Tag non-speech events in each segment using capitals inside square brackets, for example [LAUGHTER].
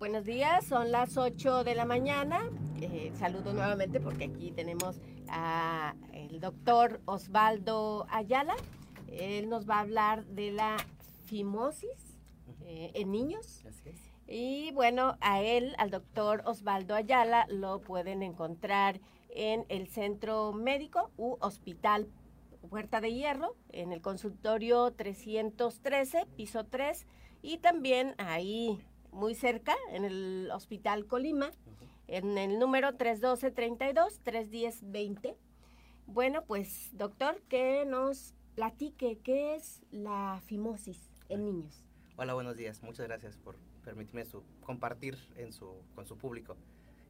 Buenos días, son las 8 de la mañana. Eh, saludo nuevamente porque aquí tenemos al doctor Osvaldo Ayala. Él nos va a hablar de la fimosis eh, en niños. Y bueno, a él, al doctor Osvaldo Ayala, lo pueden encontrar en el centro médico u hospital Puerta de Hierro, en el consultorio 313, piso 3, y también ahí muy cerca, en el Hospital Colima, en el número 312-32, 310-20. Bueno, pues doctor, que nos platique qué es la fimosis en niños. Hola, buenos días. Muchas gracias por permitirme su, compartir en su, con su público.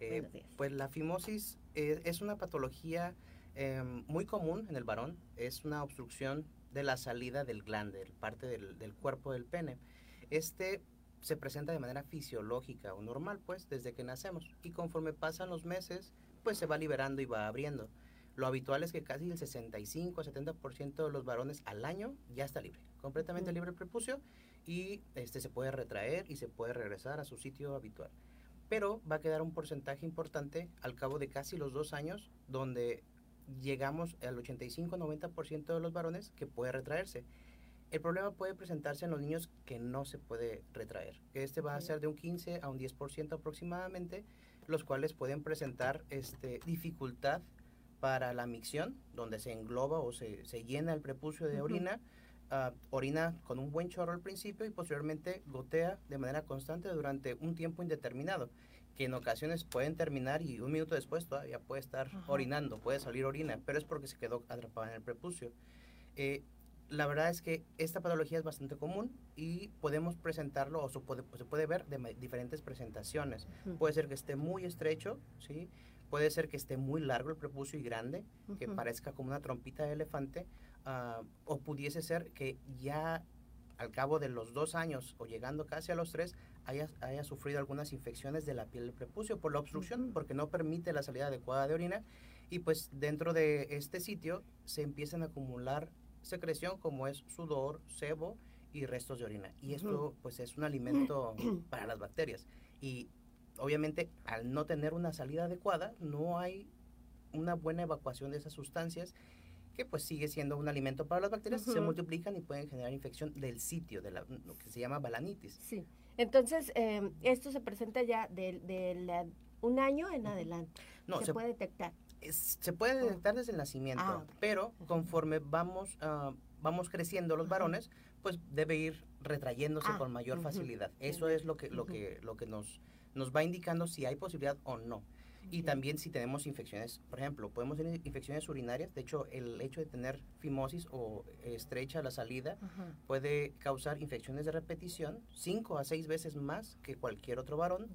Eh, pues la fimosis eh, es una patología em, muy común en el varón. Es una obstrucción de la salida del glande, parte del, del cuerpo del pene. Este se presenta de manera fisiológica o normal, pues, desde que nacemos. Y conforme pasan los meses, pues se va liberando y va abriendo. Lo habitual es que casi el 65 a 70% de los varones al año ya está libre, completamente libre el prepucio y este se puede retraer y se puede regresar a su sitio habitual. Pero va a quedar un porcentaje importante al cabo de casi los dos años donde llegamos al 85-90% de los varones que puede retraerse. El problema puede presentarse en los niños que no se puede retraer. Este va a ser de un 15 a un 10% aproximadamente, los cuales pueden presentar este, dificultad para la micción, donde se engloba o se, llena el prepucio de orina. Ah, orina con un buen chorro al principio y posteriormente gotea de manera constante durante un tiempo indeterminado, que en ocasiones pueden terminar y un minuto después todavía puede estar orinando, puede salir orina, pero es porque se quedó atrapada en el prepucio. Eh, la verdad es que esta patología es bastante común y podemos presentarlo o se puede, pues, se puede ver de diferentes presentaciones. Puede ser que esté muy estrecho, ¿sí? Puede ser que esté muy largo el prepucio y grande, que parezca como una trompita de elefante, ah, o pudiese ser que ya al cabo de los dos años o llegando casi a los tres, haya, haya sufrido algunas infecciones de la piel del prepucio por la obstrucción, porque no permite la salida adecuada de orina. Y pues dentro de este sitio se empiezan a acumular secreción como es sudor, sebo y restos de orina. Y esto pues es un alimento [CLEARS THROAT] para las bacterias. Y obviamente al no tener una salida adecuada, no hay una buena evacuación de esas sustancias que pues sigue siendo un alimento para las bacterias, se multiplican y pueden generar infección del sitio, de la, lo que se llama balanitis. Sí, entonces em, esto se presenta ya de, un año en adelante. No, se puede detectar se puede detectar desde el nacimiento, ah, pero conforme vamos, uh, vamos creciendo los varones, pues debe ir retrayéndose ah, con mayor facilidad. Eso es lo que, lo que, lo que nos, nos va indicando si hay posibilidad o no. Y también si tenemos infecciones, por ejemplo, podemos tener infecciones urinarias. De hecho, el hecho de tener fimosis o estrecha la salida puede causar infecciones de repetición cinco a seis veces más que cualquier otro varón.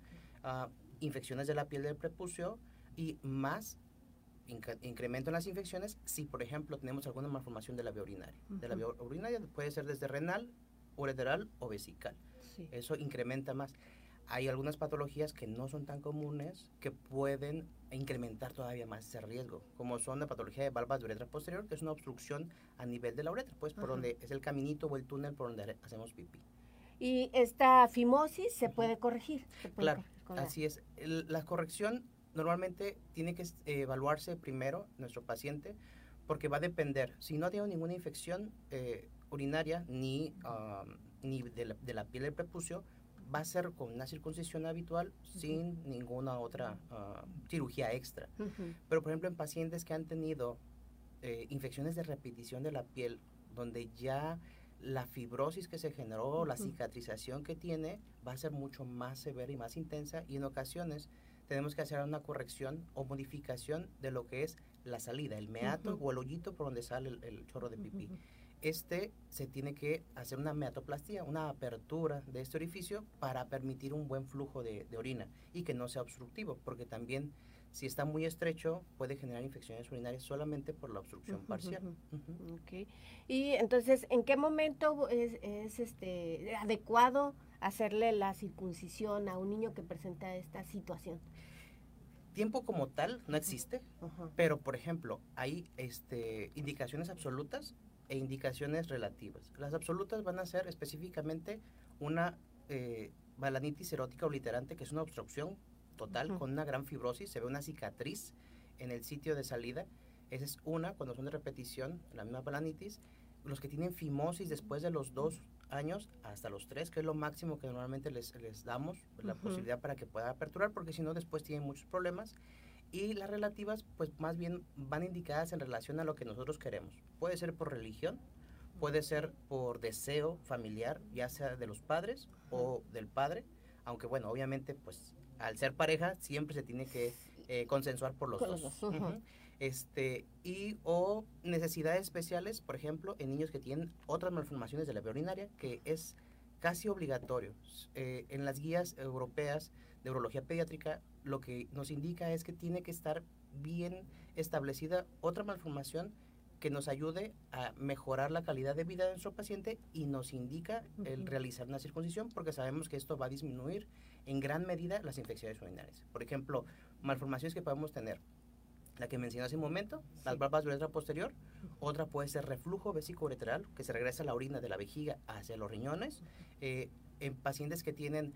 Ah, infecciones de la piel del prepucio y más incremento en las infecciones si, por ejemplo, tenemos alguna malformación de la vía urinaria. De la vía urinaria puede ser desde renal, ureteral o vesical. Eso incrementa más. Hay algunas patologías que no son tan comunes que pueden incrementar todavía más ese riesgo, como son la patología de valvas de uretra posterior, que es una obstrucción a nivel de la uretra, pues por donde es el caminito o el túnel por donde hacemos pipí. Y esta fimosis se puede corregir. claro, así es. la corrección normalmente tiene que eh, evaluarse primero nuestro paciente porque va a depender, si no ha tenido ninguna infección eh, urinaria ni, ni de la, piel del prepucio, va a ser con una circuncisión habitual sin ninguna otra cirugía extra. Pero por ejemplo en pacientes que han tenido eh, infecciones de repetición de la piel, donde ya la fibrosis que se generó, la cicatrización que tiene, va a ser mucho más severa y más intensa y en ocasiones tenemos que hacer una corrección o modificación de lo que es la salida, el meato o el hoyito por donde sale el, chorro de pipí. Este se tiene que hacer una meatoplastía, una apertura de este orificio para permitir un buen flujo de, orina y que no sea obstructivo, porque también si está muy estrecho puede generar infecciones urinarias solamente por la obstrucción parcial. Y entonces, ¿en qué momento es, es este adecuado hacerle la circuncisión a un niño que presenta esta situación? Tiempo como tal no existe, pero por ejemplo, hay este, indicaciones absolutas e indicaciones relativas. Las absolutas van a ser específicamente una eh, balanitis erótica obliterante, que es una obstrucción total con una gran fibrosis, se ve una cicatriz en el sitio de salida. Esa es una, cuando son de repetición, la misma balanitis. Los que tienen fimosis después de los dos años hasta los tres, que es lo máximo que normalmente les, les damos, la posibilidad para que pueda aperturar, porque si no después tienen muchos problemas. Y las relativas, pues más bien van indicadas en relación a lo que nosotros queremos. Puede ser por religión, puede ser por deseo familiar, ya sea de los padres o del padre, aunque bueno, obviamente, pues al ser pareja siempre se tiene que eh, consensuar por los dos. Este, y o necesidades especiales, por ejemplo, en niños que tienen otras malformaciones de la vía urinaria, que es casi obligatorio. Eh, en las guías europeas de urología pediátrica, lo que nos indica es que tiene que estar bien establecida otra malformación que nos ayude a mejorar la calidad de vida de nuestro paciente y nos indica el realizar una circuncisión porque sabemos que esto va a disminuir en gran medida las infecciones urinarias. Por ejemplo, malformaciones que podemos tener la que mencioné hace un momento, las valvas de uretra posterior. Otra puede ser reflujo vesicoureteral, que se regresa la orina de la vejiga hacia los riñones. Eh, en pacientes que tienen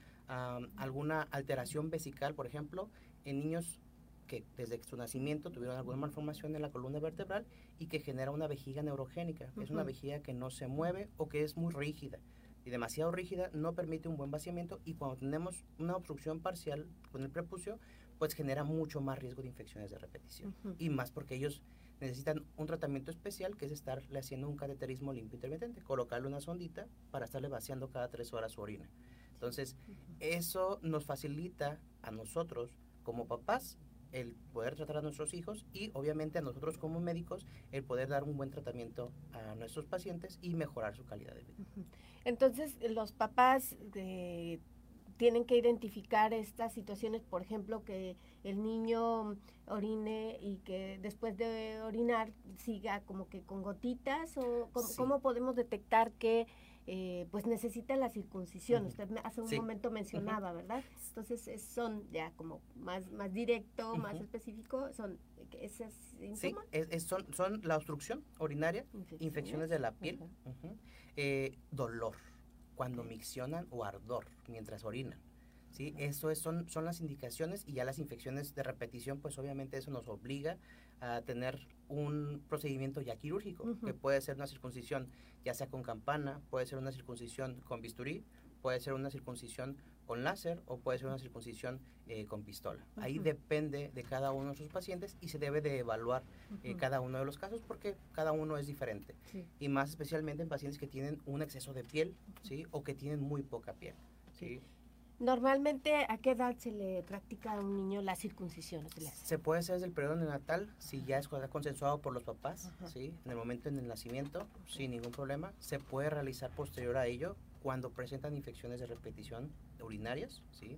alguna alteración vesical, por ejemplo, en niños que desde su nacimiento tuvieron alguna malformación en la columna vertebral y que genera una vejiga neurogénica, es una vejiga que no se mueve o que es muy rígida. Y demasiado rígida no permite un buen vaciamiento y cuando tenemos una obstrucción parcial con el prepucio, pues genera mucho más riesgo de infecciones de repetición. Y más porque ellos necesitan un tratamiento especial que es estarle haciendo un cateterismo limpio intermitente, colocarle una sondita para estarle vaciando cada tres horas su orina. Entonces, eso nos facilita a nosotros como papás el poder tratar a nuestros hijos y obviamente a nosotros como médicos el poder dar un buen tratamiento a nuestros pacientes y mejorar su calidad de vida. Entonces, los papás de tienen que identificar estas situaciones, por ejemplo, que el niño orine y que después de orinar siga como que con gotitas o cómo, podemos detectar que eh, pues necesita la circuncisión. Usted hace un momento mencionaba, ¿verdad? Entonces son ya como más, más directo, más específico, son esas síntomas. Sí, son, son la obstrucción urinaria, infecciones, de la piel, eh, dolor cuando miccionan o ardor mientras orinan. ¿Sí? Eso es, son, son las indicaciones y ya las infecciones de repetición, pues obviamente eso nos obliga a tener un procedimiento ya quirúrgico, que puede ser una circuncisión ya sea con campana, puede ser una circuncisión con bisturí, puede ser una circuncisión con láser o puede ser una circuncisión eh, con pistola. Ahí depende de cada uno de sus pacientes y se debe de evaluar eh, cada uno de los casos porque cada uno es diferente. Y más especialmente en pacientes que tienen un exceso de piel ¿sí? o que tienen muy poca piel. ¿sí? Normalmente, ¿a qué edad se le practica a un niño la circuncisión? Se, puede hacer desde el periodo neonatal, si ya es consensuado por los papás, ¿sí? en el momento del nacimiento, sin ningún problema. Se puede realizar posterior a ello cuando presentan infecciones de repetición urinarias, ¿sí?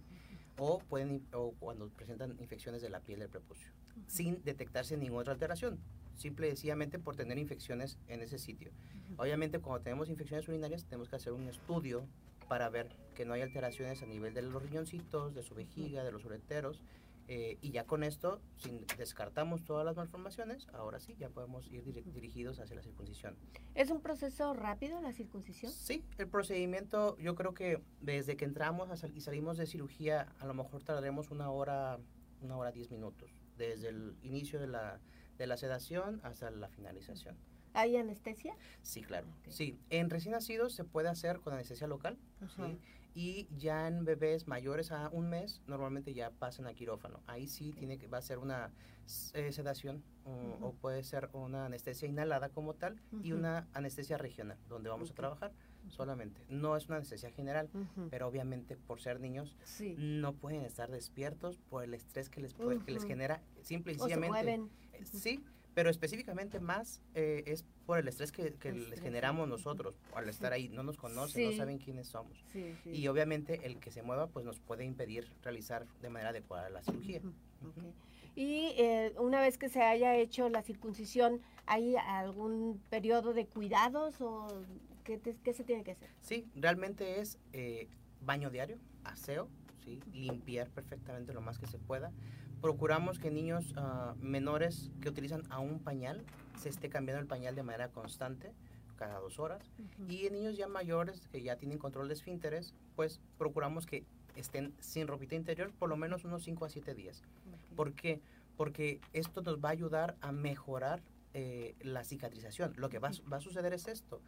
o, pueden, o cuando presentan infecciones de la piel del prepucio, sin detectarse ninguna otra alteración, simple y sencillamente por tener infecciones en ese sitio. Obviamente, cuando tenemos infecciones urinarias, tenemos que hacer un estudio para ver que no hay alteraciones a nivel de los riñoncitos, de su vejiga, de los ureteros. Eh, y ya con esto, si descartamos todas las malformaciones, ahora sí, ya podemos ir dirigidos hacia la circuncisión. ¿Es un proceso rápido la circuncisión? Sí, el procedimiento, yo creo que desde que entramos y salimos de cirugía, a lo mejor tardaremos una hora, una hora diez minutos, desde el inicio de la, de la sedación hasta la finalización. ¿Hay anestesia? Sí, claro. Sí, en recién nacidos se puede hacer con anestesia local. Y ya en bebés mayores a un mes, normalmente ya pasan a quirófano. Ahí sí tiene que, va a ser una eh, sedación o, puede ser una anestesia inhalada como tal y una anestesia regional, donde vamos a trabajar solamente. No es una anestesia general, pero obviamente por ser niños no pueden estar despiertos por el estrés que les, puede, que les genera simple y sencillamente. Eh, sí, pero específicamente más eh, es por el estrés que, les generamos nosotros al estar ahí. No nos conocen, no saben quiénes somos. y obviamente el que se mueva pues nos puede impedir realizar de manera adecuada la cirugía. Y eh, una vez que se haya hecho la circuncisión, ¿hay algún periodo de cuidados o qué, se tiene que hacer? Sí, realmente es eh, baño diario, aseo, ¿sí? limpiar perfectamente lo más que se pueda procuramos que niños ah, menores que utilizan aún pañal se esté cambiando el pañal de manera constante cada dos horas y en niños ya mayores que ya tienen control de esfínteres pues procuramos que estén sin ropita interior por lo menos unos 5 a 7 días. ¿Por qué? Porque esto nos va a ayudar a mejorar eh, la cicatrización. Lo que va, va, a suceder es esto.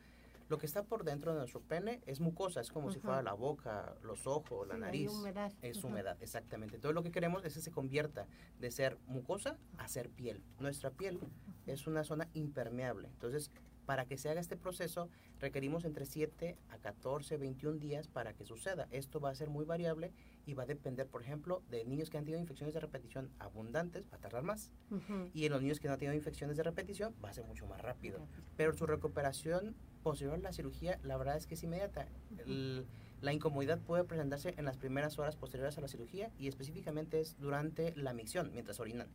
Lo que está por dentro de nuestro pene es mucosa, es como si fuera la boca, los ojos, la nariz. Humedad. Es humedad, exactamente. Entonces lo que queremos es que se convierta de ser mucosa a ser piel. Nuestra piel es una zona impermeable. Entonces, para que se haga este proceso, requerimos entre 7 a 14, 21 días para que suceda. Esto va a ser muy variable y va a depender, por ejemplo, de niños que han tenido infecciones de repetición abundantes, va a tardar más. Y en los niños que no han tenido infecciones de repetición, va a ser mucho más rápido. Pero su recuperación posterior a la cirugía, la verdad es que es inmediata. La incomodidad puede presentarse en las primeras horas posteriores a la cirugía y específicamente es durante la micción, mientras orinan.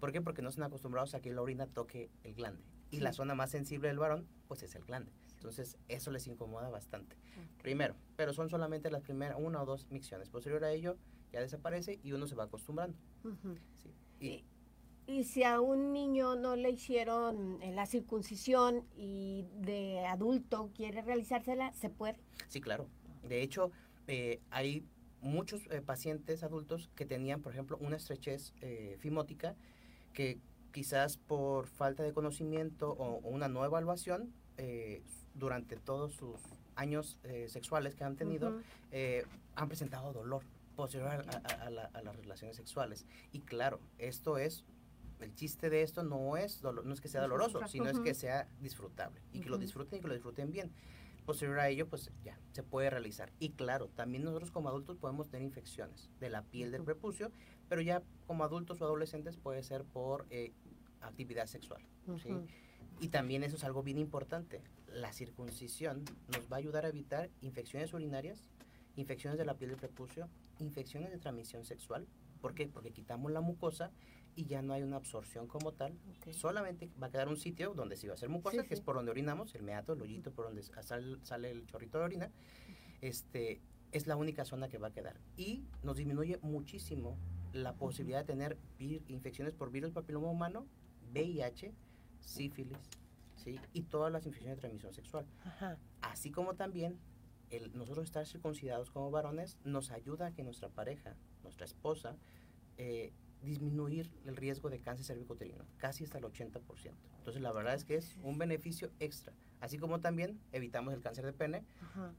¿Por qué? Porque no están acostumbrados a que la orina toque el glande. Y la zona más sensible del varón, pues es el glande. Entonces, eso les incomoda bastante. Primero, pero son solamente las primeras una o dos micciones. Posterior a ello, ya desaparece y uno se va acostumbrando. y, y, si a un niño no le hicieron eh, la circuncisión y de adulto quiere realizársela, ¿se puede? Sí, claro. De hecho, eh, hay muchos eh, pacientes adultos que tenían, por ejemplo, una estrechez fimótica que quizás por falta de conocimiento o, una nueva evaluación, durante todos sus años eh, sexuales que han tenido, eh, han presentado dolor posterior a, las relaciones sexuales. Y claro, esto es, el chiste de esto no es, no es que sea doloroso, sino es que sea disfrutable y que lo disfruten y que lo disfruten bien. Posterior a ello, pues ya, se puede realizar. Y claro, también nosotros como adultos podemos tener infecciones de la piel del prepucio, pero ya como adultos o adolescentes puede ser por eh, actividad sexual. ¿sí? Y también eso es algo bien importante. La circuncisión nos va a ayudar a evitar infecciones urinarias, infecciones de la piel del prepucio, infecciones de transmisión sexual. ¿Por qué? Porque quitamos la mucosa y ya no hay una absorción como tal. Solamente va a quedar un sitio donde sí va a ser mucosa, que es por donde orinamos, el meato, el hoyito por donde sale, sale el chorrito de orina. Este, es la única zona que va a quedar. Y nos disminuye muchísimo la posibilidad de tener infecciones por virus papiloma humano, VIH, sífilis, ¿sí? y todas las infecciones de transmisión sexual. Así como también el, nosotros estar circuncidados como varones nos ayuda a que nuestra pareja, nuestra esposa, eh, disminuir el riesgo de cáncer cervicuterino, casi hasta el 80%. Entonces, la verdad es que es un beneficio extra. Así como también evitamos el cáncer de pene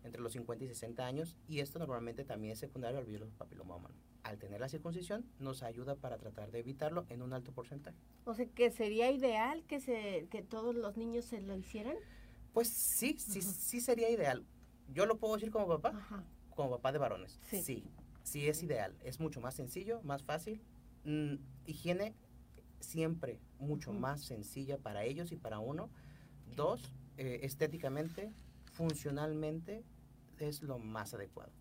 entre los 50 y 60 años, y esto normalmente también es secundario al virus papiloma humano. Al tener la circuncisión, nos ayuda para tratar de evitarlo en un alto porcentaje. O sea, que sería ideal que, se, que todos los niños se lo hicieran. Pues sí, sí, sí sería ideal. Yo lo puedo decir como papá, como papá de varones. Sí. sí, sí es ideal. Es mucho más sencillo, más fácil, Mm, higiene siempre mucho más sencilla para ellos y para uno. Dos, eh, estéticamente, funcionalmente, es lo más adecuado.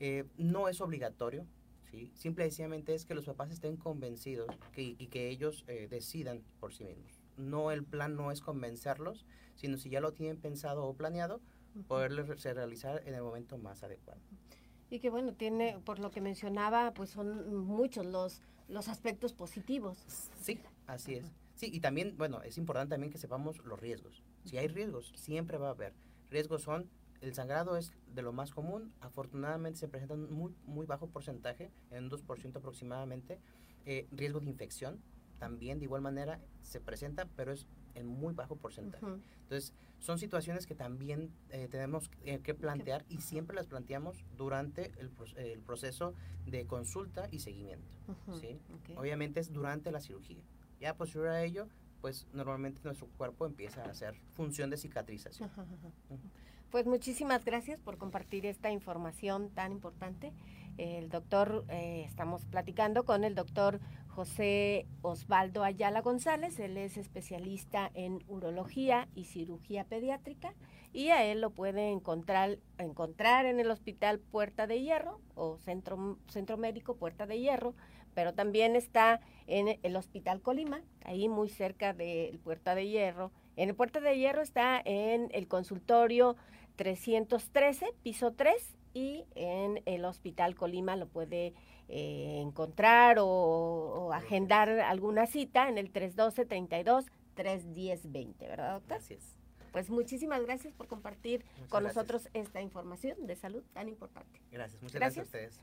Eh, no es obligatorio, ¿sí? simple y sencillamente es que los papás estén convencidos y que ellos eh, decidan por sí mismos. No, el plan no es convencerlos, sino si ya lo tienen pensado o planeado, poderlo realizar en el momento más adecuado. Y que bueno, tiene, por lo que mencionaba, pues son muchos los los aspectos positivos. Sí, así es. Sí, y también, bueno, es importante también que sepamos los riesgos. Si hay riesgos, siempre va a haber. Riesgos son, el sangrado es de lo más común, afortunadamente se presenta un muy, muy bajo porcentaje, en un 2% aproximadamente. Eh, riesgo de infección, también de igual manera se presenta, pero es en muy bajo porcentaje. Entonces, son situaciones que también eh, tenemos eh, que plantear y siempre las planteamos durante el, proceso de consulta y seguimiento. Obviamente es durante la cirugía. Ya posterior a ello, pues normalmente nuestro cuerpo empieza a hacer función de cicatrización. Pues muchísimas gracias por compartir esta información tan importante. El doctor, eh, estamos platicando con el doctor José Osvaldo Ayala González, él es especialista en urología y cirugía pediátrica y a él lo puede encontrar, encontrar en el Hospital Puerta de Hierro o Centro, Centro Médico Puerta de Hierro, pero también está en el Hospital Colima, ahí muy cerca del Puerta de Hierro. En el Puerta de Hierro está en el consultorio 313, piso 3, y en el Hospital Colima lo puede eh, encontrar o, agendar alguna cita en el 312 32 310 20, ¿verdad, doctor? Gracias. Pues muchísimas gracias por compartir con nosotros esta información de salud tan importante. Gracias, muchas gracias a ustedes.